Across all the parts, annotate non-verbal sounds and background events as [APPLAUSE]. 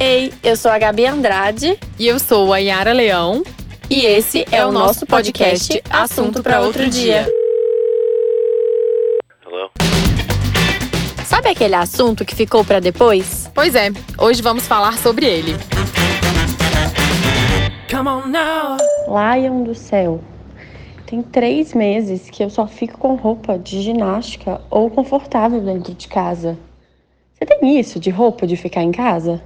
Ei, eu sou a Gabi Andrade E eu sou a Yara Leão. e esse é o nosso podcast Assunto para Outro Dia. Hello? Sabe aquele assunto que ficou para depois? Pois é, hoje vamos falar sobre ele. Lion do céu. Tem três meses que eu só fico com roupa de ginástica ou confortável dentro de casa. Você tem isso de roupa de ficar em casa?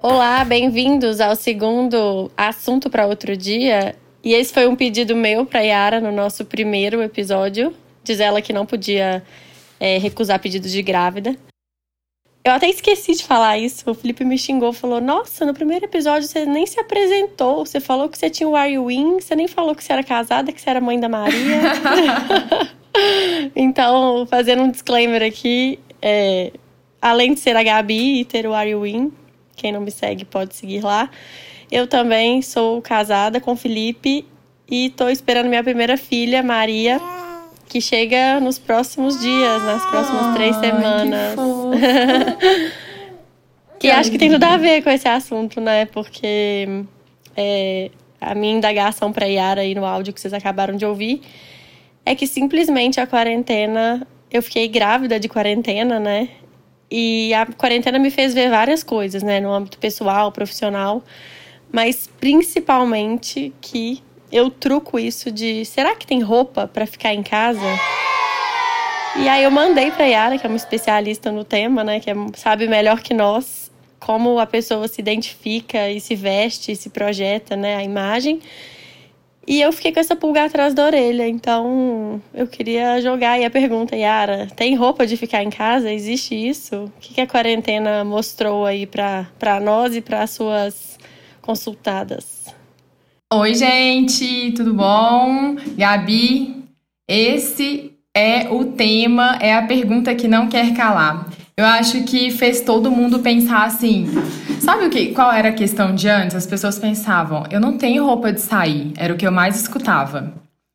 Olá, bem-vindos ao segundo Assunto para Outro Dia. E esse foi um pedido meu para Yara no nosso primeiro episódio. Diz ela que não podia é, recusar pedidos de grávida. Eu até esqueci de falar isso. O Felipe me xingou, falou: Nossa, no primeiro episódio você nem se apresentou. Você falou que você tinha o Are You In, você nem falou que você era casada, que você era mãe da Maria. [LAUGHS] [LAUGHS] então, fazendo um disclaimer aqui, é, além de ser a Gabi e ter o Are You In, quem não me segue pode seguir lá. Eu também sou casada com o Felipe e tô esperando minha primeira filha, Maria, que chega nos próximos dias, nas próximas três semanas. [LAUGHS] Que acho que tem tudo a ver com esse assunto, né? Porque é, a minha indagação para Yara aí no áudio que vocês acabaram de ouvir é que simplesmente a quarentena, eu fiquei grávida de quarentena, né? E a quarentena me fez ver várias coisas, né? No âmbito pessoal, profissional, mas principalmente que eu truco isso de será que tem roupa para ficar em casa? E aí eu mandei pra Yara, que é uma especialista no tema, né, que é- sabe melhor que nós como a pessoa se identifica e se veste, e se projeta, né, a imagem. E eu fiquei com essa pulga atrás da orelha, então eu queria jogar aí a pergunta, Yara, tem roupa de ficar em casa? Existe isso? O que, que a quarentena mostrou aí pra nós e para as suas consultadas? Oi, gente, tudo bom? Gabi, esse é o tema, é a pergunta que não quer calar. Eu acho que fez todo mundo pensar assim. Sabe o que? Qual era a questão de antes? As pessoas pensavam: eu não tenho roupa de sair. Era o que eu mais escutava.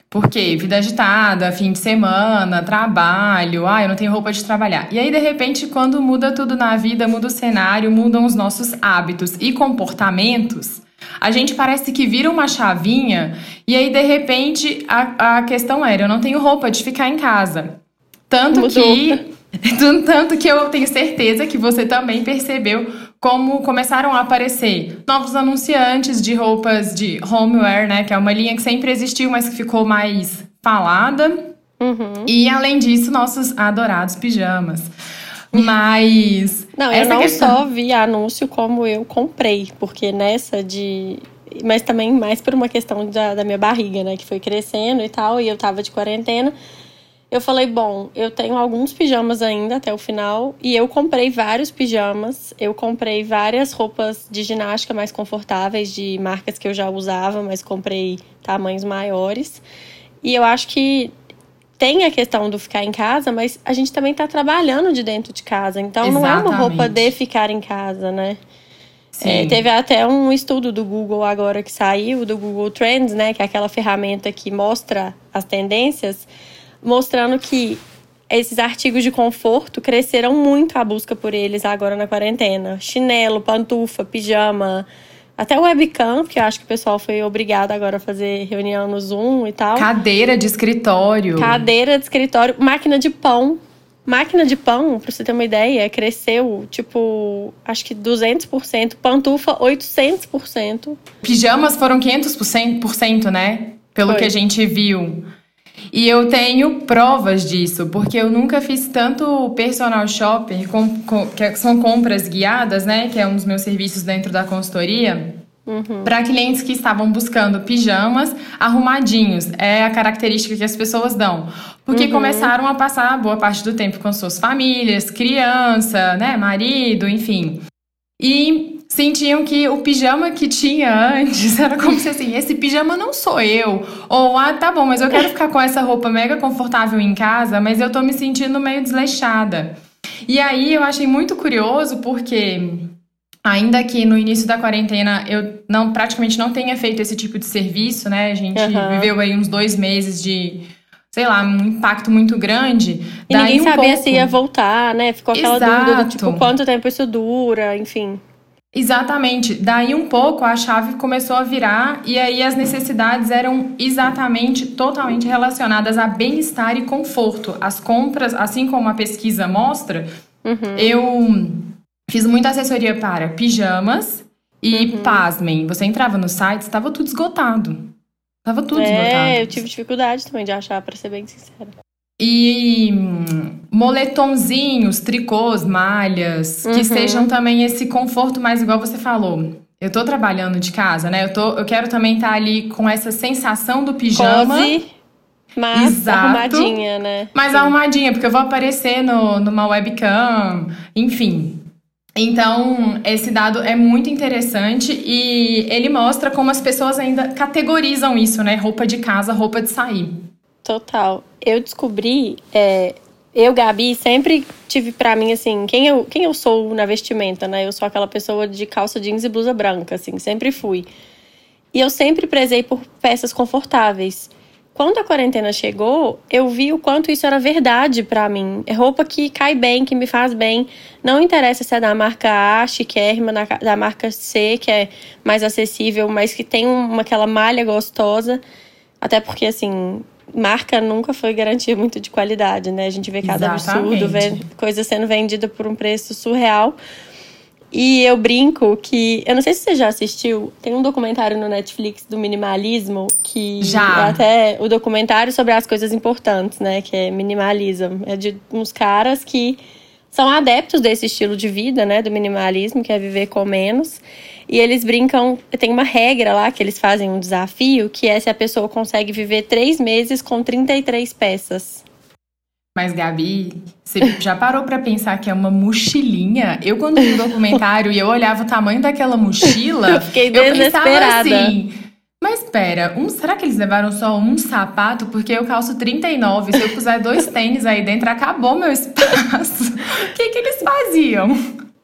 Por quê? Vida agitada, fim de semana, trabalho, ah, eu não tenho roupa de trabalhar. E aí, de repente, quando muda tudo na vida, muda o cenário, mudam os nossos hábitos e comportamentos, a gente parece que vira uma chavinha e aí, de repente, a, a questão era: eu não tenho roupa de ficar em casa. Tanto Mudou. que. [LAUGHS] Tanto que eu tenho certeza que você também percebeu como começaram a aparecer novos anunciantes de roupas de homeware, né? Que é uma linha que sempre existiu, mas que ficou mais falada. Uhum. E além disso, nossos adorados pijamas. Mas. Não, eu não questão- só vi anúncio como eu comprei, porque nessa de. Mas também mais por uma questão da, da minha barriga, né? Que foi crescendo e tal, e eu tava de quarentena. Eu falei, bom, eu tenho alguns pijamas ainda até o final, e eu comprei vários pijamas. Eu comprei várias roupas de ginástica mais confortáveis, de marcas que eu já usava, mas comprei tamanhos maiores. E eu acho que tem a questão do ficar em casa, mas a gente também tá trabalhando de dentro de casa. Então não é uma roupa Exatamente. de ficar em casa, né? É, teve até um estudo do Google agora que saiu, do Google Trends, né? Que é aquela ferramenta que mostra as tendências, mostrando que esses artigos de conforto cresceram muito a busca por eles agora na quarentena. Chinelo, pantufa, pijama, até webcam, porque eu acho que o pessoal foi obrigado agora a fazer reunião no Zoom e tal. Cadeira de escritório. Cadeira de escritório, máquina de pão. Máquina de pão, pra você ter uma ideia, cresceu tipo, acho que 200%, pantufa 800%. Pijamas foram 500%, né? Pelo Foi. que a gente viu. E eu tenho provas disso, porque eu nunca fiz tanto personal shopper, com, com- que são compras guiadas, né? Que é um dos meus serviços dentro da consultoria. Para clientes que estavam buscando pijamas arrumadinhos. É a característica que as pessoas dão. Porque começaram a passar boa parte do tempo com suas famílias, criança, né? Marido, enfim. E sentiam que o pijama que tinha antes era como se assim, esse pijama não sou eu. Ou, ah, tá bom, mas eu quero ficar com essa roupa mega confortável em casa, mas eu tô me sentindo meio desleixada. E aí eu achei muito curioso porque ainda que no início da quarentena eu não praticamente não tenha feito esse tipo de serviço, né? A gente Aham. viveu aí uns dois meses de sei lá, um impacto muito grande. E ninguém um sabia pouco... se ia voltar, né? Ficou aquela Exato. dúvida do tipo, quanto tempo isso dura, enfim. Exatamente. Daí um pouco a chave começou a virar e aí as necessidades eram exatamente totalmente relacionadas a bem-estar e conforto. As compras, assim como a pesquisa mostra, Uhum. eu fiz muita assessoria para pijamas e pasmem, você entrava no site, estava tudo esgotado. Tava tudo esgotado. É, eu tive dificuldade também de achar, pra ser bem sincera. E hum, moletomzinhos, tricôs, malhas, que Uhum. sejam também esse conforto mais igual você falou. Eu tô trabalhando de casa, né? Eu, tô, eu quero também estar ali com essa sensação do pijama. Cozy, mas Exato. arrumadinha, né? Mais arrumadinha, porque eu vou aparecer no, numa webcam, enfim. Então, esse dado é muito interessante e ele mostra como as pessoas ainda categorizam isso, né? Roupa de casa, roupa de sair. Total. Eu descobri, é, eu, Gabi, sempre tive pra mim, assim, quem eu, quem eu sou na vestimenta, né? Eu sou aquela pessoa de calça jeans e blusa branca, assim, sempre fui. E eu sempre prezei por peças confortáveis. Quando a quarentena chegou, eu vi o quanto isso era verdade pra mim. É roupa que cai bem, que me faz bem. Não interessa se é da marca A, chiquérrima, da marca C, que é mais acessível, mas que tem uma, aquela malha gostosa. Até porque, assim, marca nunca foi garantia muito de qualidade, né? A gente vê cada Exatamente. absurdo, vê coisa sendo vendida por um preço surreal. E eu brinco que. Eu não sei se você já assistiu, tem um documentário no Netflix do minimalismo que Já. é até o documentário sobre as coisas importantes, né? Que é minimalism. É de uns caras que são adeptos desse estilo de vida, né? Do minimalismo, que é viver com menos. E eles brincam, tem uma regra lá que eles fazem um desafio, que é se a pessoa consegue viver três meses com 33 peças. Mas, Gabi, você já parou pra pensar que é uma mochilinha? Eu, quando vi o documentário e eu olhava o tamanho daquela mochila, [LAUGHS] Eu fiquei eu pensava desesperada. assim. Mas espera, um, será que eles levaram só um sapato? Porque eu calço 39. Se eu puser dois [LAUGHS] tênis aí dentro, acabou meu espaço. O [LAUGHS] que, que eles faziam?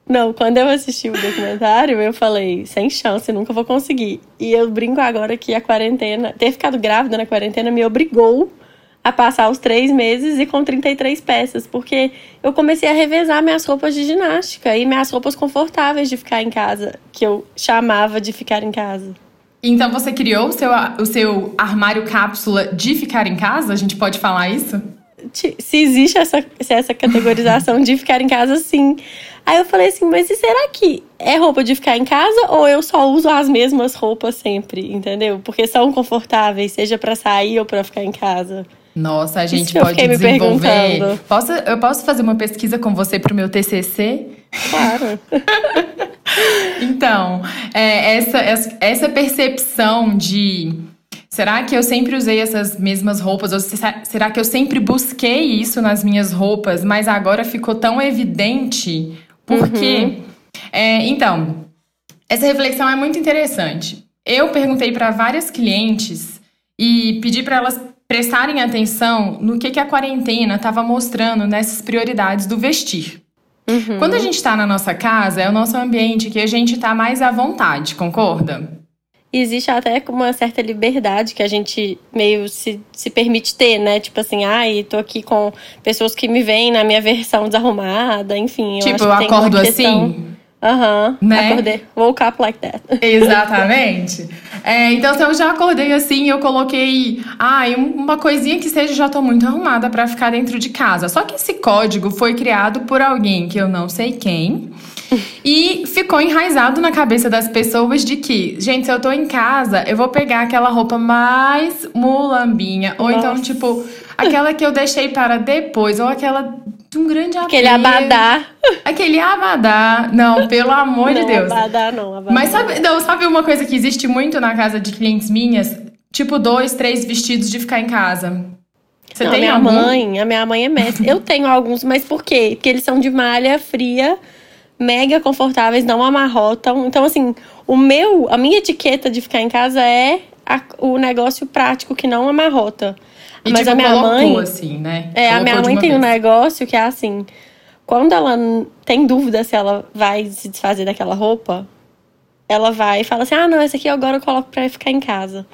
Não, quando eu assisti o documentário, eu falei, sem chance, nunca vou conseguir. E eu brinco agora que a quarentena, ter ficado grávida na quarentena me obrigou a passar os três meses e com 33 peças, porque eu comecei a revezar minhas roupas de ginástica e minhas roupas confortáveis de ficar em casa, que eu chamava de ficar em casa. Então você criou o seu, o seu armário cápsula de ficar em casa? A gente pode falar isso? Se existe essa, se essa categorização de ficar em casa, sim. Aí eu falei assim, mas e será que é roupa de ficar em casa ou eu só uso as mesmas roupas sempre, entendeu? Porque são confortáveis, seja pra sair ou pra ficar em casa. Nossa, a gente eu pode me desenvolver. Posso, eu posso fazer uma pesquisa com você pro meu TCC? Claro. [LAUGHS] Então, é, essa, essa percepção de será que eu sempre usei essas mesmas roupas? Ou se- será que eu sempre busquei isso nas minhas roupas, mas agora ficou tão evidente? Por quê? É, então, essa reflexão é muito interessante. Eu perguntei para várias clientes e pedi para elas prestarem atenção no que, que a quarentena estava mostrando nessas prioridades do vestir. Uhum. Quando a gente tá na nossa casa, é o nosso ambiente que a gente tá mais à vontade, concorda? Existe até uma certa liberdade que a gente meio se, se permite ter, né? Tipo assim, ai, tô aqui com pessoas que me veem na minha versão desarrumada, enfim. tipo, eu uma acordo assim. Aham, Né? acordei. Woke up like that. Exatamente. É, então, se eu já acordei assim, eu coloquei, ai, um- uma coisinha que seja, já tô muito arrumada pra ficar dentro de casa. Só que esse código foi criado por alguém que eu não sei quem. [LAUGHS] E ficou enraizado na cabeça das pessoas de que, gente, se eu tô em casa, eu vou pegar aquela roupa mais mulambinha. Ou então, Nossa. tipo, aquela que eu deixei para depois. Ou aquela de um grande Aquele apego. abadá. Aquele abadá. Não, pelo amor de não, Deus. abadá não, abadá Mas não. sabe, não, sabe uma coisa que existe muito na casa de clientes minhas? Tipo, dois, três vestidos de ficar em casa. Você não, tem minha algum? mãe, a minha mãe é mestre. Eu tenho alguns, mas por quê? Porque eles são de malha fria, mega confortáveis, não amarrotam. Então, assim, o meu, a minha etiqueta de ficar em casa é a- o negócio prático que não amarrota. E, mas tipo, a minha colocou mãe, assim, né? é, a Colocou minha de mãe uma tem um vez. negócio que é assim, quando ela tem dúvida se ela vai se desfazer daquela roupa, ela vai e fala assim: "Ah, não, essa aqui agora eu coloco pra ficar em casa".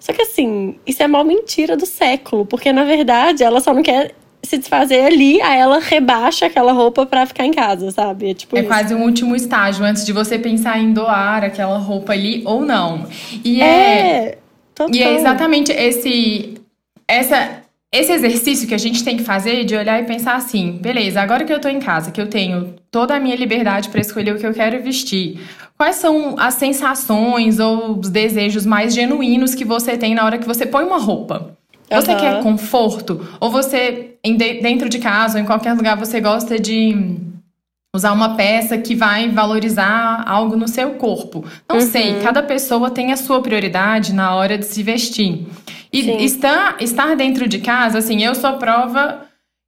Só que assim, isso é mal mentira do século, porque na verdade ela só não quer se desfazer ali, aí ela rebaixa aquela roupa para ficar em casa, sabe? É, tipo é isso. quase um último estágio antes de você pensar em doar aquela roupa ali ou não. E é, é, e é exatamente esse essa esse exercício que a gente tem que fazer de olhar e pensar assim, beleza, agora que eu tô em casa, que eu tenho toda a minha liberdade para escolher o que eu quero vestir, quais são as sensações ou os desejos mais genuínos que você tem na hora que você põe uma roupa? Você Aham. quer conforto? Ou você, dentro de casa ou em qualquer lugar, você gosta de usar uma peça que vai valorizar algo no seu corpo? Não sei, cada pessoa tem a sua prioridade na hora de se vestir. E Sim. estar, estar dentro de casa, assim, eu sou prova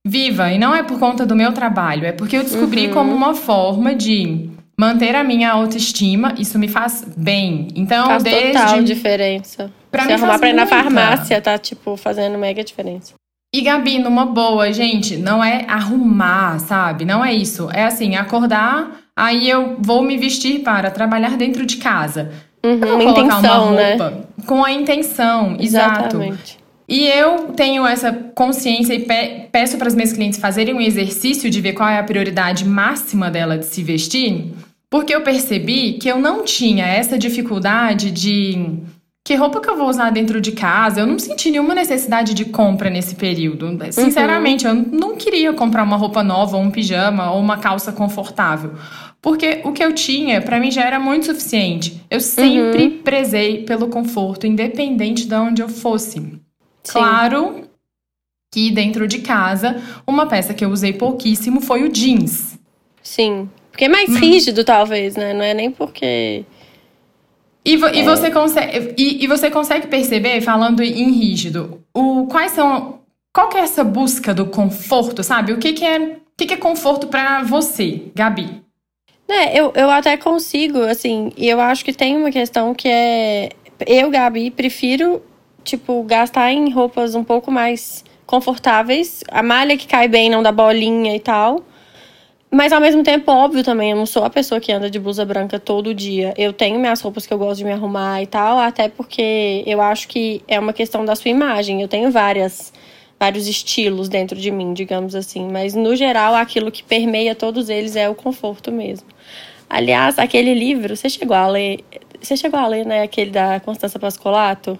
viva. E não é por conta do meu trabalho, é porque eu descobri como uma forma de manter a minha autoestima. Isso me faz bem. Então, Faz desde. total diferença. Pra Se mim arrumar pra ir na farmácia, tá, tipo, fazendo mega diferença. E Gabi, numa boa, gente, não é arrumar, sabe? Não é isso. É assim, acordar, aí eu vou me vestir para trabalhar dentro de casa. Uhum, Eu vou colocar intenção, uma né? roupa com a intenção, exato. Exatamente. E eu tenho essa consciência e pe- peço para as minhas clientes fazerem um exercício de ver qual é a prioridade máxima dela de se vestir, porque eu percebi que eu não tinha essa dificuldade de que roupa que eu vou usar dentro de casa. Eu não senti nenhuma necessidade de compra nesse período. Sinceramente, eu não queria comprar uma roupa nova, ou um pijama, ou uma calça confortável. Porque o que eu tinha, pra mim, já era muito suficiente. Eu sempre prezei pelo conforto, independente de onde eu fosse. Sim. Claro que dentro de casa, uma peça que eu usei pouquíssimo foi o jeans. Sim. Porque é mais Hum. rígido, talvez, né? Não é nem porque. E, vo- É. e você consegue, e, e você consegue perceber, falando em rígido, o, quais são. Qual que é essa busca do conforto, sabe? O que, que é. O que, que é conforto pra você, Gabi? É, eu, eu até consigo, assim, e eu acho que tem uma questão que é. Eu, Gabi, prefiro, tipo, gastar em roupas um pouco mais confortáveis. A malha que cai bem, não dá bolinha e tal. Mas ao mesmo tempo, óbvio também, eu não sou a pessoa que anda de blusa branca todo dia. Eu tenho minhas roupas que eu gosto de me arrumar e tal, até porque eu acho que é uma questão da sua imagem. Eu tenho várias, vários estilos dentro de mim, digamos assim. Mas no geral, aquilo que permeia todos eles é o conforto mesmo. Aliás, aquele livro, você chegou a ler. Você chegou a ler, né? Aquele da Constança Pascolato?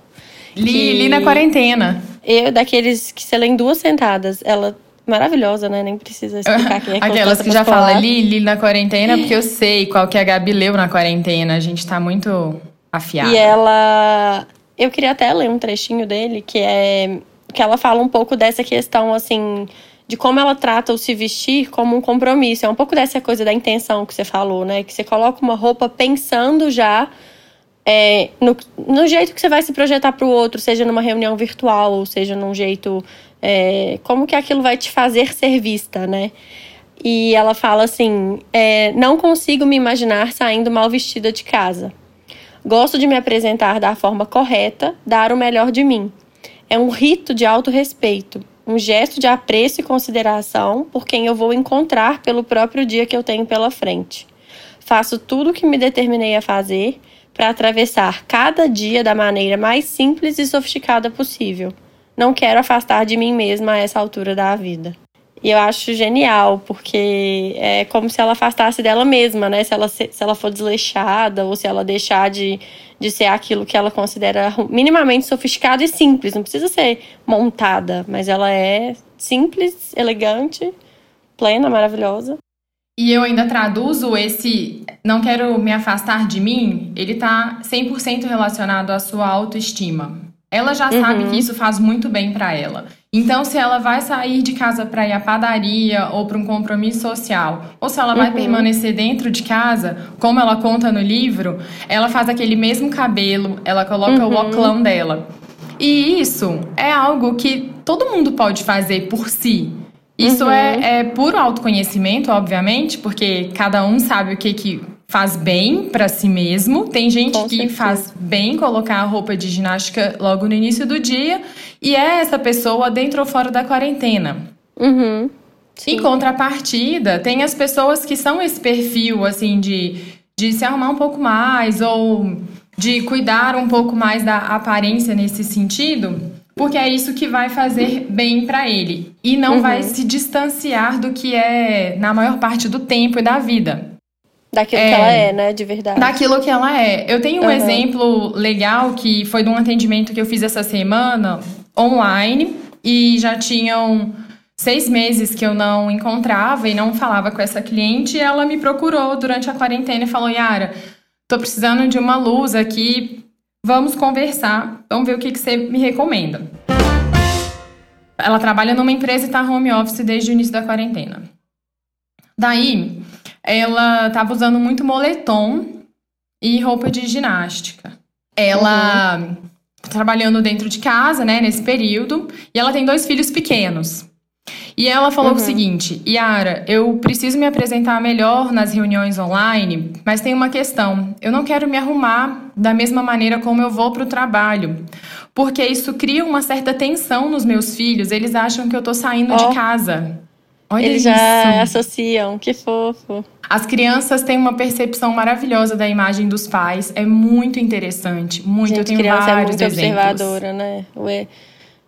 Li, Que- li na quarentena. Eu, daqueles que você lê em duas sentadas. Ela maravilhosa, né? Nem precisa explicar quem é [LAUGHS] Aquelas que já falam li, li na quarentena, porque eu sei qual que a Gabi leu na quarentena. A gente tá muito afiada. E ela. Eu queria até ler um trechinho dele, que é. Que ela fala um pouco dessa questão, assim. De como ela trata o se vestir como um compromisso. É um pouco dessa coisa da intenção que você falou, né? Que você coloca uma roupa pensando já é, no, no jeito que você vai se projetar para o outro, seja numa reunião virtual, ou seja num jeito. é, como que aquilo vai te fazer ser vista, né? E ela fala assim: é, não consigo me imaginar saindo mal vestida de casa. Gosto de me apresentar da forma correta, dar o melhor de mim. É um rito de autorrespeito, um gesto de apreço e consideração por quem eu vou encontrar pelo próprio dia que eu tenho pela frente. Faço tudo o que me determinei a fazer para atravessar cada dia da maneira mais simples e sofisticada possível. Não quero afastar de mim mesma a essa altura da vida. E eu acho genial, porque é como se ela afastasse dela mesma, né? Se ela, se, ela for desleixada ou se ela deixar de, de ser aquilo que ela considera minimamente sofisticado e simples. Não precisa ser montada, mas ela é simples, elegante, plena, maravilhosa. E eu ainda traduzo esse não quero me afastar de mim, ele tá 100% relacionado à sua autoestima. Ela já sabe que isso faz muito bem pra ela. Então, se ela vai sair de casa para ir à padaria ou para um compromisso social, ou se ela vai permanecer dentro de casa, como ela conta no livro, ela faz aquele mesmo cabelo, ela coloca o oclão dela. E isso é algo que todo mundo pode fazer por si. Isso é, é puro autoconhecimento, obviamente, porque cada um sabe o que, que faz bem pra si mesmo. Tem gente Com que certeza. faz bem colocar a roupa de ginástica logo no início do dia, e é essa pessoa dentro ou fora da quarentena. Uhum. Sim. Em contrapartida, tem as pessoas que são esse perfil, assim, de, de se arrumar um pouco mais, ou de cuidar um pouco mais da aparência nesse sentido, porque é isso que vai fazer bem para ele e não Uhum. vai se distanciar do que é na maior parte do tempo e da vida. Daquilo É. que ela é, né? De verdade. Daquilo que ela é. Eu tenho um Uhum. exemplo legal que foi de um atendimento que eu fiz essa semana online e já tinham seis meses que eu não encontrava e não falava com essa cliente. E ela me procurou durante a quarentena e falou: Yara, tô precisando de uma luz aqui. Vamos conversar. Vamos ver o que, que você me recomenda. Ela trabalha numa empresa e tá home office desde o início da quarentena. Daí, ela tava usando muito moletom e roupa de ginástica. Ela trabalhando dentro de casa, né, nesse período, e ela tem dois filhos pequenos. E ela falou o seguinte: Yara, eu preciso me apresentar melhor nas reuniões online, mas tem uma questão. Eu não quero me arrumar da mesma maneira como eu vou para o trabalho. Porque isso cria uma certa tensão nos meus filhos. Eles acham que eu tô saindo Ó. de casa. Olha Eles isso. já associam, que fofo. As crianças têm uma percepção maravilhosa da imagem dos pais. É muito interessante. Muito. eu Gente, tenho criança é vários muito exemplos. observadora, né? Ué,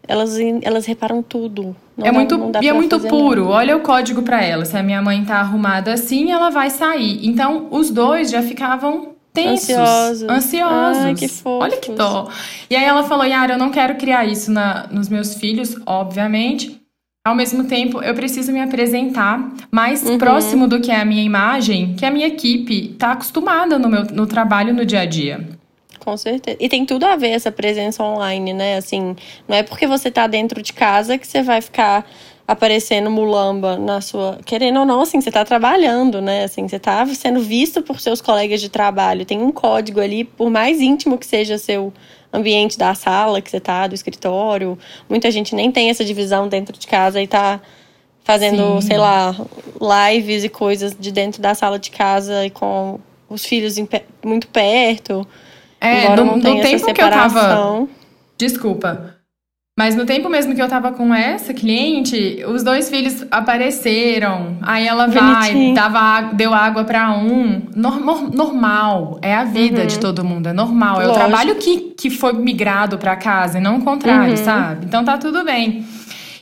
elas, elas reparam tudo. Não é dá- muito, dá e é muito puro. nada. Olha o código pra ela. Se a minha mãe tá arrumada assim, ela vai sair. Então, os dois já ficavam tensos, Ansiosos. ansiosos. Ai, que fofos. Olha que dó. E aí ela falou: Yara, eu não quero criar isso na, nos meus filhos, obviamente. Ao mesmo tempo, eu preciso me apresentar mais Uhum. próximo do que é a minha imagem, que a minha equipe tá acostumada no meu no trabalho no dia a dia. Com certeza. E tem tudo a ver essa presença online, né? Assim, não é porque você tá dentro de casa que você vai ficar aparecendo mulamba na sua. Querendo ou não, assim, você tá trabalhando, né? Assim, você tá sendo visto por seus colegas de trabalho. Tem um código ali, por mais íntimo que seja seu ambiente da sala que você tá, do escritório. Muita gente nem tem essa divisão dentro de casa e tá fazendo, Sim. sei lá, lives e coisas de dentro da sala de casa e com os filhos muito perto. É, Embora no, no tempo que eu tava. Desculpa. Mas no tempo mesmo que eu tava com essa cliente, os dois filhos apareceram. Aí ela vai, Bonitinho. dava, água- deu água pra um. Nor- nor- normal. É a vida de todo mundo, é normal. É o Uhum. Lógico. trabalho que, que foi migrado pra casa e não o contrário, Uhum. sabe? Então tá tudo bem.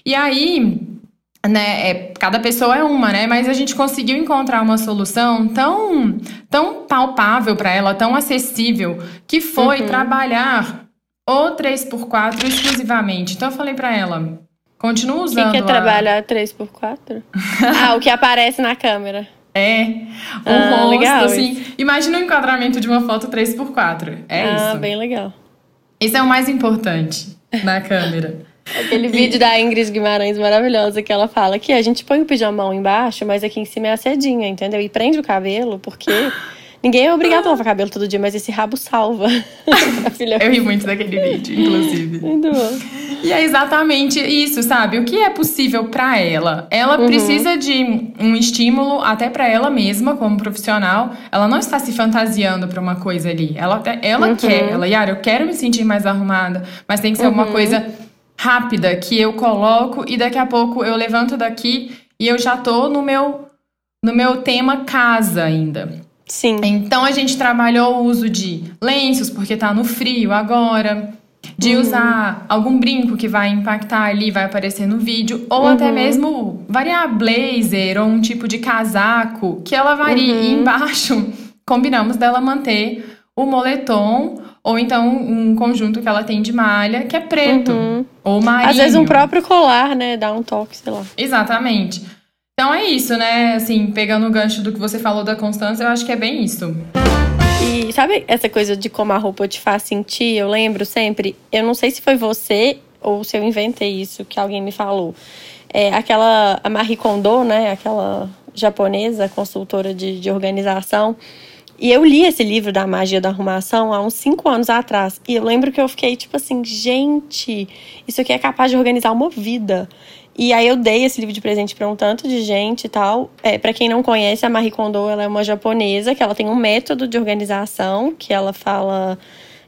E aí, né, é, cada pessoa é uma, né? Mas a gente conseguiu encontrar uma solução tão, tão palpável pra ela, tão acessível, que foi Uhum. trabalhar o 3x4 exclusivamente. Então eu falei pra ela, continua O que, usando que é a- trabalhar 3x4? [LAUGHS] ah, o que aparece na câmera. É, o Ah, rosto, legal assim. Imagina o enquadramento de uma foto 3x4. É ah, isso. bem legal. Isso é o mais importante na câmera. Aquele vídeo da Ingrid Guimarães maravilhosa que ela fala que a gente põe o pijamão embaixo, mas aqui em cima é a sedinha, entendeu? E prende o cabelo, porque ninguém é obrigado a lavar cabelo todo dia, mas esse rabo salva. [LAUGHS] Eu ri muito daquele vídeo, inclusive. Muito bom. E é exatamente isso, sabe? O que é possível pra ela? Ela Uhum. precisa de um estímulo até pra ela mesma, como profissional. Ela não está se fantasiando pra uma coisa ali. Ela, até- ela Uhum. quer, ela, Yara, eu quero me sentir mais arrumada, mas tem que ser Uhum. uma coisa rápida que eu coloco e daqui a pouco eu levanto daqui e eu já tô no meu no meu tema casa ainda. Sim. Então a gente trabalhou o uso de lenços, porque tá no frio agora. De Uhum. usar algum brinco que vai impactar ali, vai aparecer no vídeo. Ou até Uhum. mesmo variar blazer ou um tipo de casaco que ela varie. Uhum. E embaixo, combinamos dela manter o moletom ou então um conjunto que ela tem de malha, que é preto. Uhum. Ou marinho. Às vezes um próprio colar, né? Dá um toque, sei lá. Exatamente. Então é isso, né? Assim, pegando o gancho do que você falou da Constância, eu acho que é bem isso. E sabe essa coisa de como a roupa te faz sentir? Eu lembro sempre, eu não sei se foi você ou se eu inventei isso que alguém me falou. É aquela a Marie Kondo, né? Aquela japonesa, consultora de, de organização. E eu li esse livro da magia da arrumação há uns cinco anos atrás. E eu lembro que eu fiquei tipo assim, gente, isso aqui é capaz de organizar uma vida. E aí eu dei esse livro de presente para um tanto de gente e tal. É, para quem não conhece, a Marie Kondo ela é uma japonesa que ela tem um método de organização que ela fala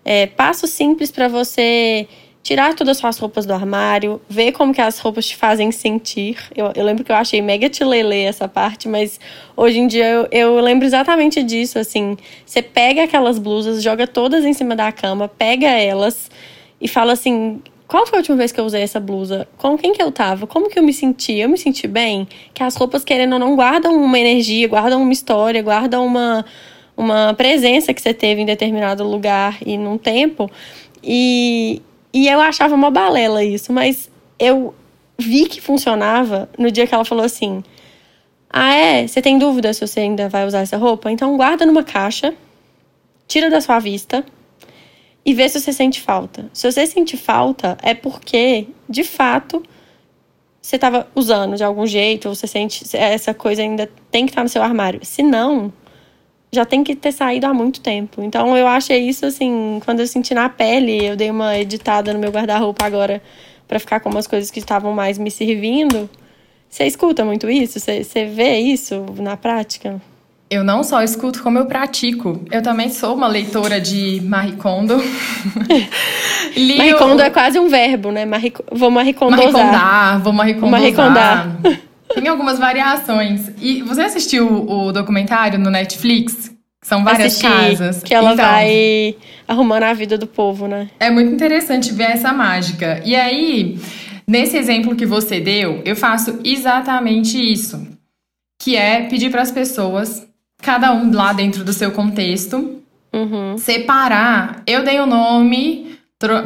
é, passos simples para você tirar todas as suas roupas do armário, ver como que as roupas te fazem sentir. Eu, eu lembro que eu achei mega tilelê essa parte, mas hoje em dia eu, eu lembro exatamente disso, assim. Você pega aquelas blusas, joga todas em cima da cama, pega elas e fala assim, qual foi a última vez que eu usei essa blusa? Com quem que eu tava? Como que eu me senti? Eu me senti bem? Que as roupas, querendo ou não, guardam uma energia, guardam uma história, guardam uma, uma presença que você teve em determinado lugar e num tempo. E, e eu achava uma balela isso, mas eu vi que funcionava no dia que ela falou assim: Ah, é? Você tem dúvida se você ainda vai usar essa roupa? Então guarda numa caixa, tira da sua vista e vê se você sente falta. Se você sente falta, é porque, de fato, você estava usando de algum jeito, ou você sente essa coisa ainda tem que estar no seu armário. Se não, já tem que ter saído há muito tempo. Então eu achei isso assim, quando eu senti na pele, eu dei uma editada no meu guarda-roupa agora para ficar com umas coisas que estavam mais me servindo. Você escuta muito isso? Você, vê isso na prática? Eu não só escuto, como eu pratico. Eu também sou uma leitora de Marie Kondo. [LAUGHS] Marie Kondo é quase um verbo, né? Marie... Vou Marie Kondosar. Vou Marie Kondosar. [LAUGHS] Tem algumas variações. E você assistiu o documentário no Netflix? São várias Assisti, casas. Que ela então, vai arrumando a vida do povo, né? É muito interessante ver essa mágica. E aí, nesse exemplo que você deu, eu faço exatamente isso. Que é pedir para as pessoas, cada um lá dentro do seu contexto, uhum. separar. Eu dei o um nome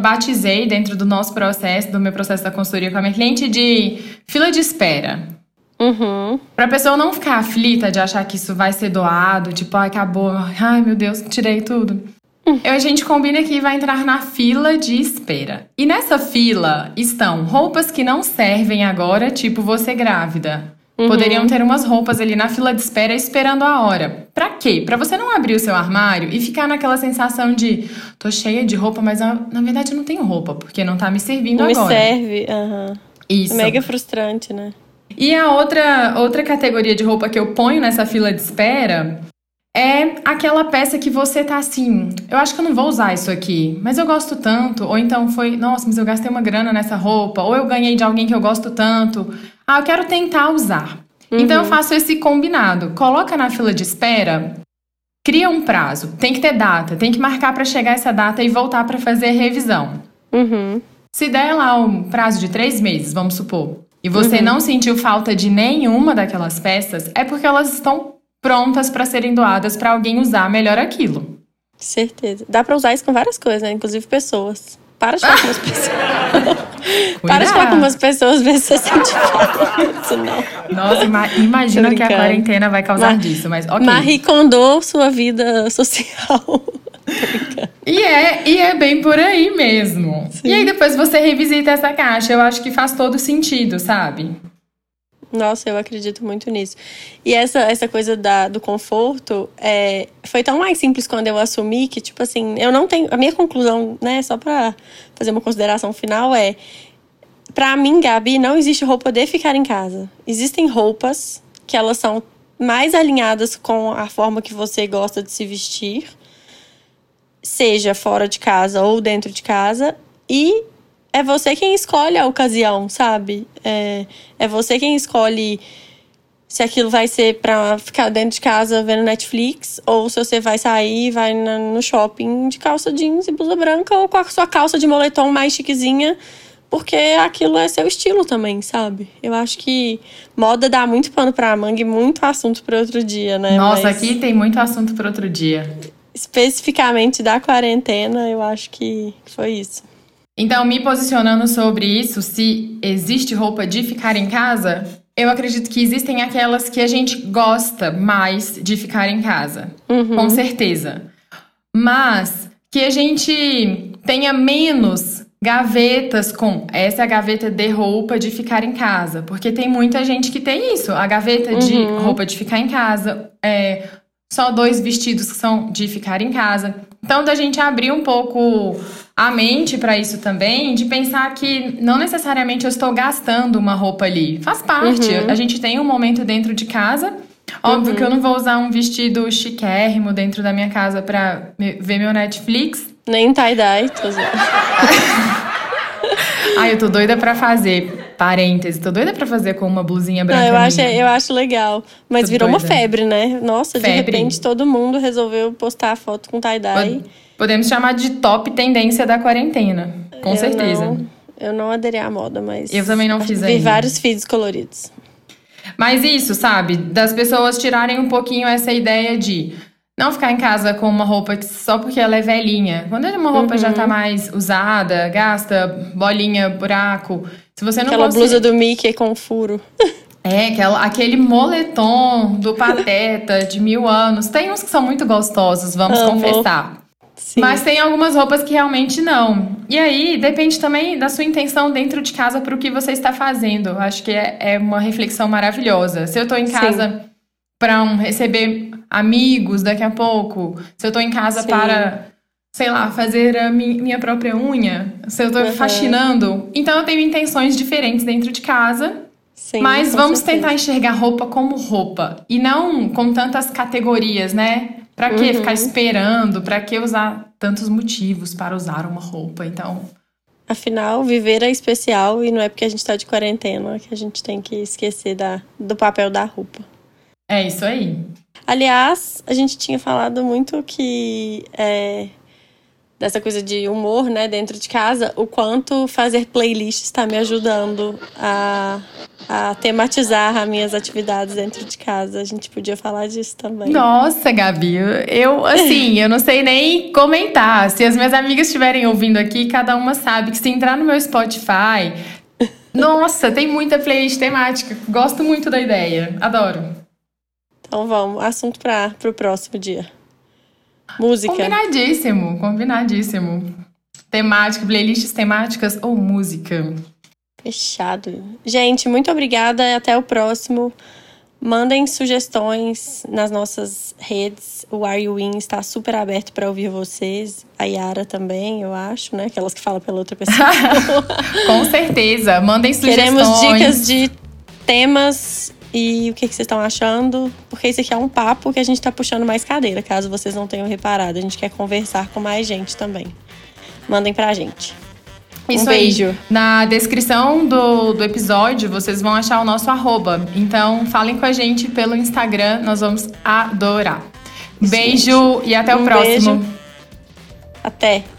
batizei dentro do nosso processo, do meu processo da consultoria com a minha cliente, de fila de espera. Uhum. Pra pessoa não ficar aflita de achar que isso vai ser doado, tipo, ai, acabou, ai meu Deus, tirei tudo. Uhum. A gente combina que vai entrar na fila de espera. E nessa fila estão roupas que não servem agora, tipo você grávida. Uhum. Poderiam ter umas roupas ali na fila de espera esperando a hora. Pra quê? Pra você não abrir o seu armário e ficar naquela sensação de tô cheia de roupa, mas na verdade eu não tenho roupa, porque não tá me servindo não agora. Não me serve, aham. Isso. Mega frustrante, né? E a outra, outra categoria de roupa que eu ponho nessa fila de espera é aquela peça que você tá assim, eu acho que eu não vou usar isso aqui, mas eu gosto tanto, ou então foi, nossa, mas eu gastei uma grana nessa roupa, ou eu ganhei de alguém que eu gosto tanto. Ah, eu quero tentar usar. Uhum. Então eu faço esse combinado. Coloca na fila de espera, cria um prazo, tem que ter data, tem que marcar para chegar essa data e voltar para fazer a revisão. Uhum. Se der lá um prazo de três meses, vamos supor, e você uhum. não sentiu falta de nenhuma daquelas peças, é porque elas estão prontas para serem doadas para alguém usar melhor aquilo. Certeza. Dá para usar isso com várias coisas, né? inclusive pessoas. Para de falar com as [LAUGHS] pessoas. Para de falar com umas pessoas, ver se você sente falta. Nossa, imagina que a quarentena vai causar Mar disso, mas ok. Marie Kondo, sua vida social. [LAUGHS] e, é, e é bem por aí mesmo. Sim. E aí depois você revisita essa caixa. Eu acho que faz todo sentido, sabe? Nossa, eu acredito muito nisso. E essa, essa coisa da, do conforto é, foi tão mais simples quando eu assumi que, tipo assim, eu não tenho. A minha conclusão, né, só pra fazer uma consideração final, é. Pra mim, Gabi, não existe roupa de ficar em casa. Existem roupas que elas são mais alinhadas com a forma que você gosta de se vestir, seja fora de casa ou dentro de casa, e é você quem escolhe a ocasião, sabe? É, é você quem escolhe se aquilo vai ser pra ficar dentro de casa vendo Netflix, ou se você vai sair vai no shopping de calça jeans e blusa branca, ou com a sua calça de moletom mais chiquezinha, porque aquilo é seu estilo também, sabe? Eu acho que moda dá muito pano pra manga e muito assunto para outro dia, né? Nossa, Mas... aqui tem muito assunto para outro dia. Especificamente da quarentena, eu acho que foi isso. Então, me posicionando sobre isso, se existe roupa de ficar em casa, eu acredito que existem aquelas que a gente gosta mais de ficar em casa, uhum. com certeza. Mas que a gente tenha menos gavetas com essa é a gaveta de roupa de ficar em casa, porque tem muita gente que tem isso, a gaveta uhum. de roupa de ficar em casa, é, só dois vestidos que são de ficar em casa. Então, da gente abrir um pouco a mente para isso também, de pensar que não necessariamente eu estou gastando uma roupa ali. Faz parte. Uhum. A gente tem um momento dentro de casa. Óbvio uhum. que eu não vou usar um vestido chiquérrimo dentro da minha casa para ver meu Netflix. Nem tie-dye, tô [LAUGHS] Ai, eu tô doida pra fazer. Parêntese, tô doida pra fazer com uma blusinha branca. Não, eu acho, eu acho legal. Mas Tô virou uma doida. febre, né? Nossa, de Febre. repente todo mundo resolveu postar a foto com tie-dye. Pod- Podemos chamar de top tendência da quarentena. Com Eu certeza. não- eu não aderi à moda, mas. Eu também não fiz Vi ainda. vários feeds coloridos. Mas isso, sabe? Das pessoas tirarem um pouquinho essa ideia de não ficar em casa com uma roupa só porque ela é velhinha. Quando uma roupa já Uhum. tá mais usada, gasta bolinha, buraco. Se você não Aquela consegue- blusa do Mickey com furo. [LAUGHS] É, aquela, aquele moletom do Pateta de mil anos. Tem uns que são muito gostosos, vamos Amo. confessar. Sim. Mas tem algumas roupas que realmente não. E aí, depende também da sua intenção dentro de casa para o que você está fazendo. Acho que é, é uma reflexão maravilhosa. Se eu tô em casa para um, receber amigos daqui a pouco, se eu tô em casa Sim. para, sei lá, fazer a mi- minha própria unha, se eu tô Uhum. faxinando. Então eu tenho intenções diferentes dentro de casa. Sim, Mas vamos certeza. tentar enxergar roupa como roupa e não com tantas categorias, né? Pra que Uhum. ficar esperando? Pra que usar tantos motivos para usar uma roupa? Então, Afinal, viver é especial e não é porque a gente tá de quarentena que a gente tem que esquecer da, do papel da roupa. é isso aí. Aliás, a gente tinha falado muito que é, dessa coisa de humor, né, dentro de casa, o quanto fazer playlists está me ajudando a, a tematizar as minhas atividades dentro de casa. A gente podia falar disso também. Nossa, Gabi, eu assim, [LAUGHS] eu não sei nem comentar. Se as minhas amigas estiverem ouvindo aqui, cada uma sabe que se entrar no meu Spotify, [LAUGHS] nossa, tem muita playlist temática. Gosto muito da ideia. Adoro. Então vamos, assunto para o próximo dia. Música. Combinadíssimo, combinadíssimo. Temática, playlists temáticas ou música. Fechado. Gente, muito obrigada e até o próximo. Mandem sugestões nas nossas redes. O Are You In está super aberto para ouvir vocês. A Yara também, eu acho, né? Aquelas que falam pela outra pessoa. [LAUGHS] Com certeza. Mandem sugestões. Queremos dicas de temas e o que, que vocês estão achando. Porque isso aqui é um papo que a gente está puxando mais cadeira, caso vocês não tenham reparado. A gente quer conversar com mais gente também. Mandem pra gente. Isso um aí. beijo. Na descrição do, do episódio, vocês vão achar o nosso arroba. Então, falem com a gente pelo Instagram, nós vamos adorar. Beijo e até o Um próximo. beijo. Até.